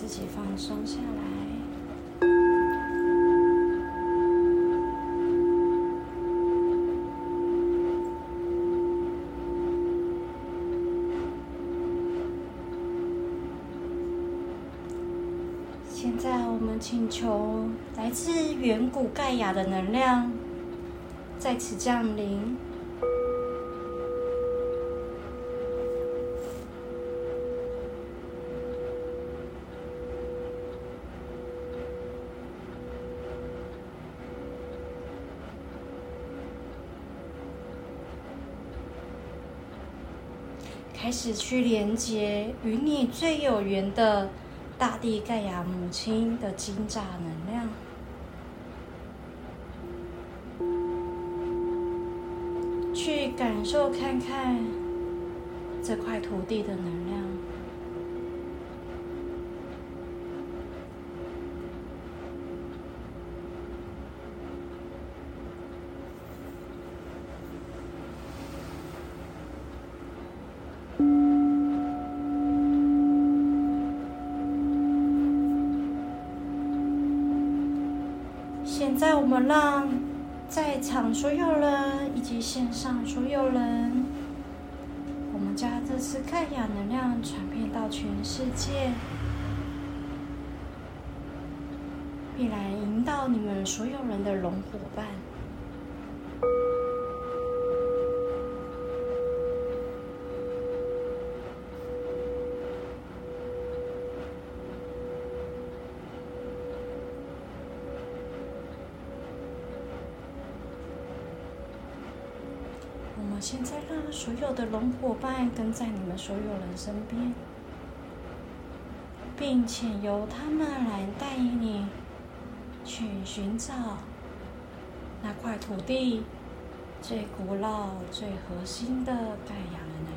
自己放松下来。现在我们请求来自远古盖亚的能量在此降临。开始去连接与你最有缘的大地盖亚母亲的金炸能量，去感受看看这块土地的能量。现在，我们让在场所有人以及线上所有人，我们将这次盖亚能量传遍到全世界，并来引导你们所有人的龙伙伴。我们现在让所我的龙伙伴跟在你们所有人身边，并且由他们来带领你去寻找那块土地最古老、最核心的盖亚人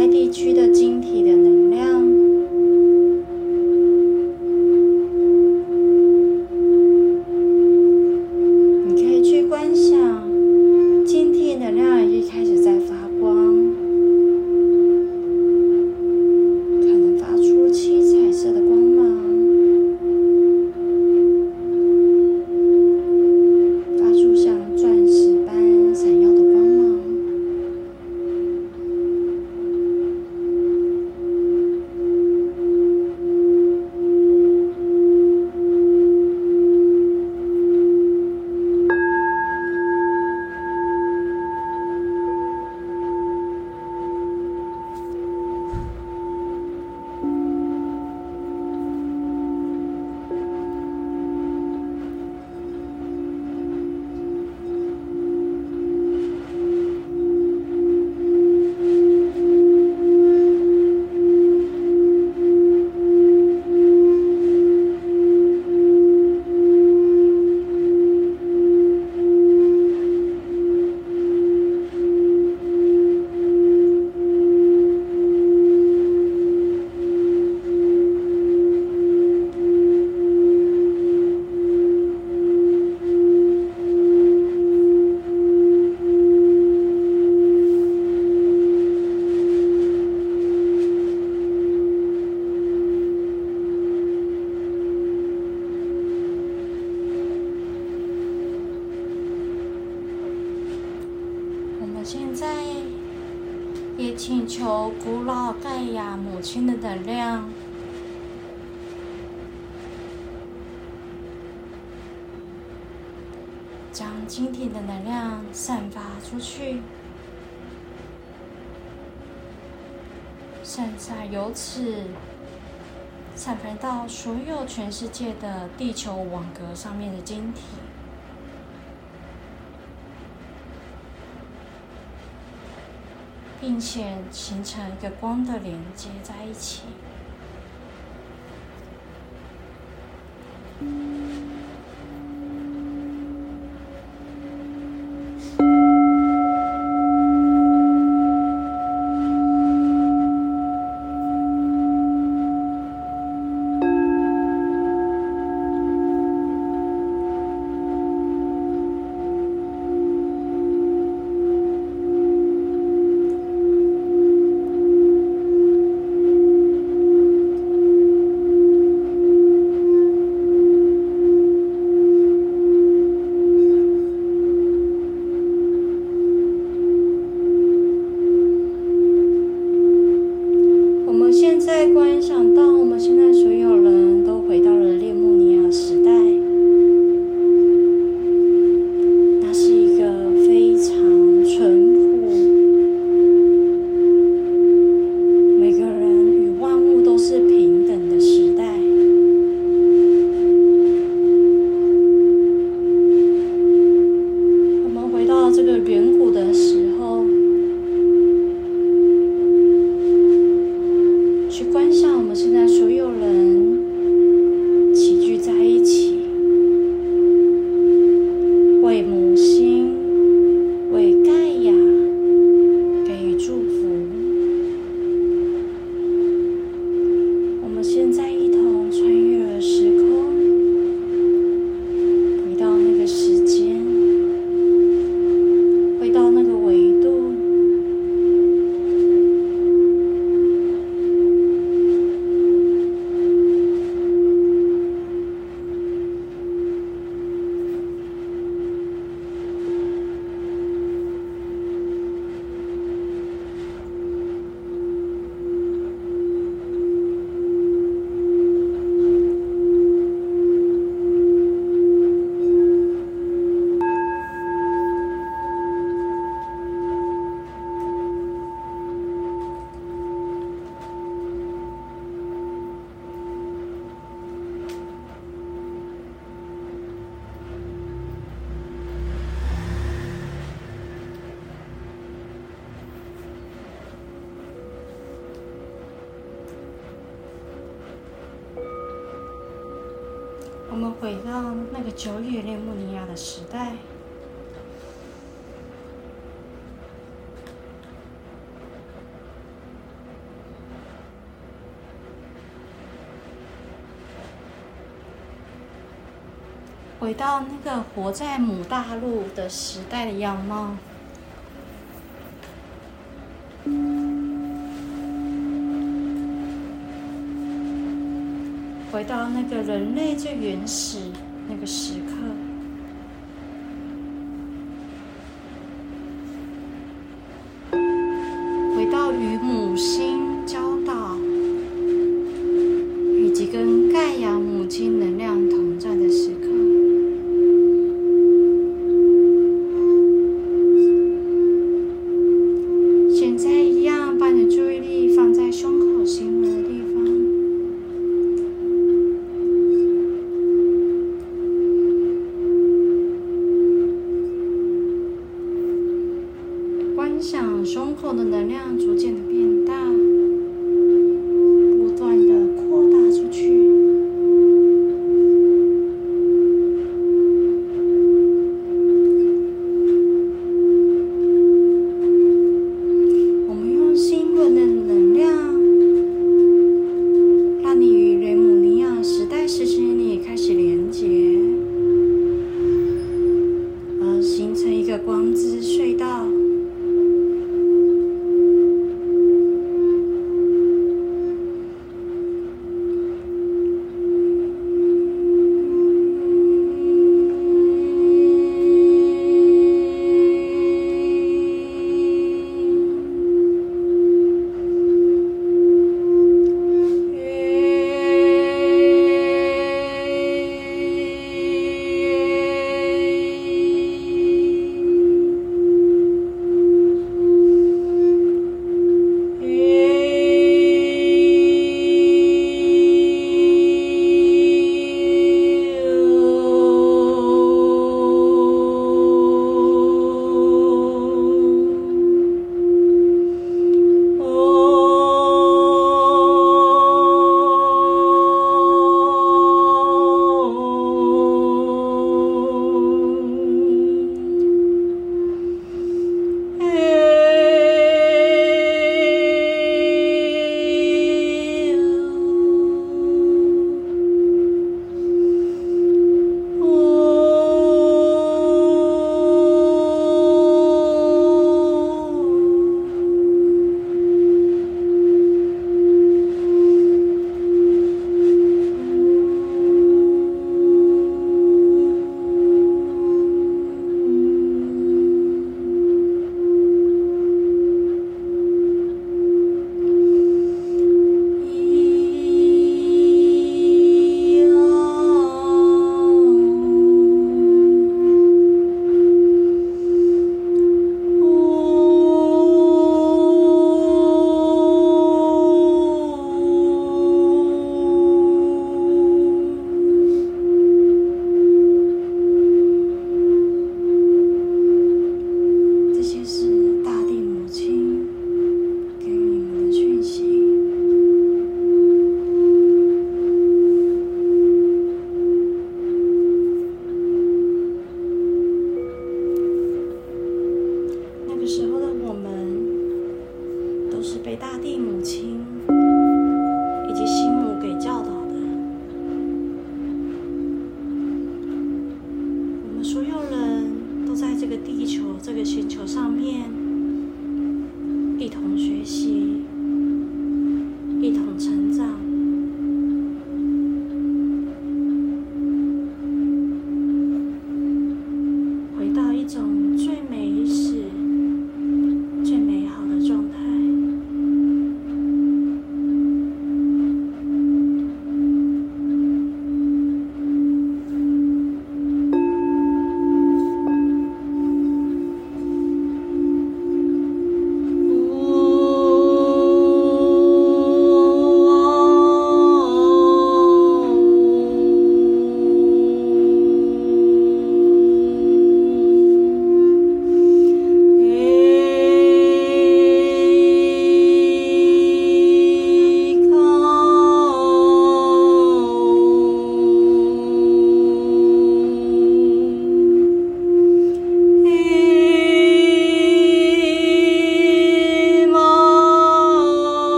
该地区的今天。全世界的地球网格上面的晶体。并且形成一个光的连接在一起。回到那个活在母大陆的时代的样貌。回到那个人类最原始那个时刻，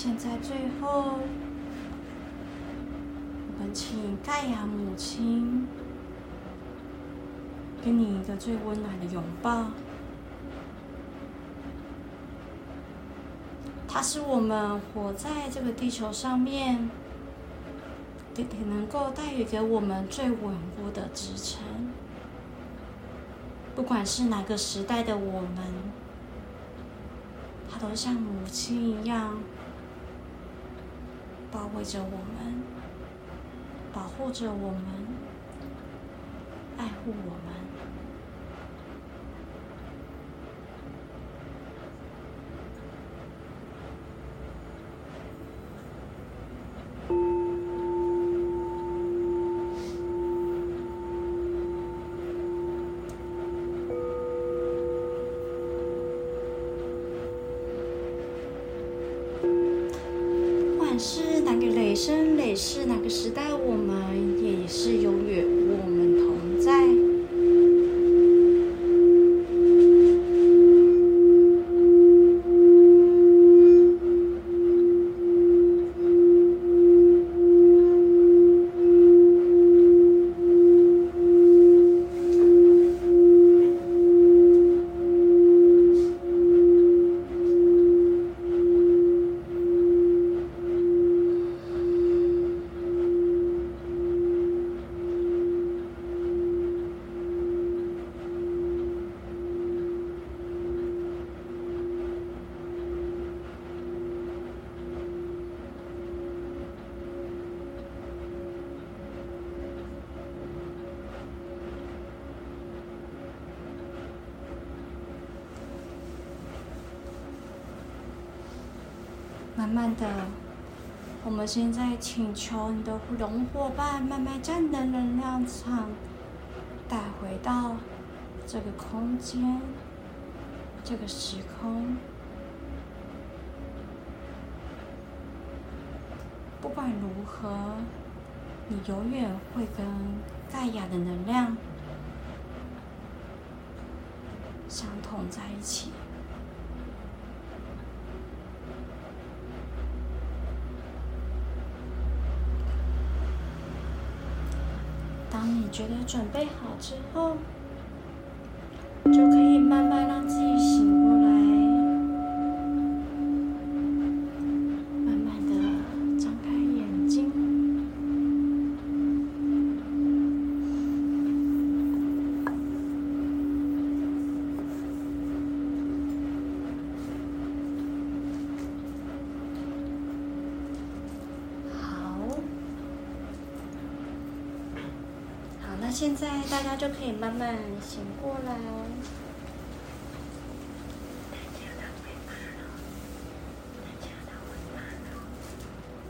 现在最后，我们请盖亚母亲给你一个最温暖的拥抱。它是我们活在这个地球上面，也能够带予给我们最稳固的支撑。不管是哪个时代的我们，它都像母亲一样。包围着我们，保护着我们，爱护我们。现在请求你的龙伙伴慢慢将你的能量场带回到这个空间、这个时空。不管如何，你永远会跟盖亚的能量相同在一起。你觉得准备好之后，就可以慢慢让自己现在大家就可以慢慢醒过来哦。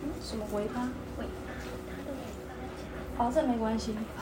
嗯，什么尾巴？尾巴，它的尾巴哦，这没关系。好。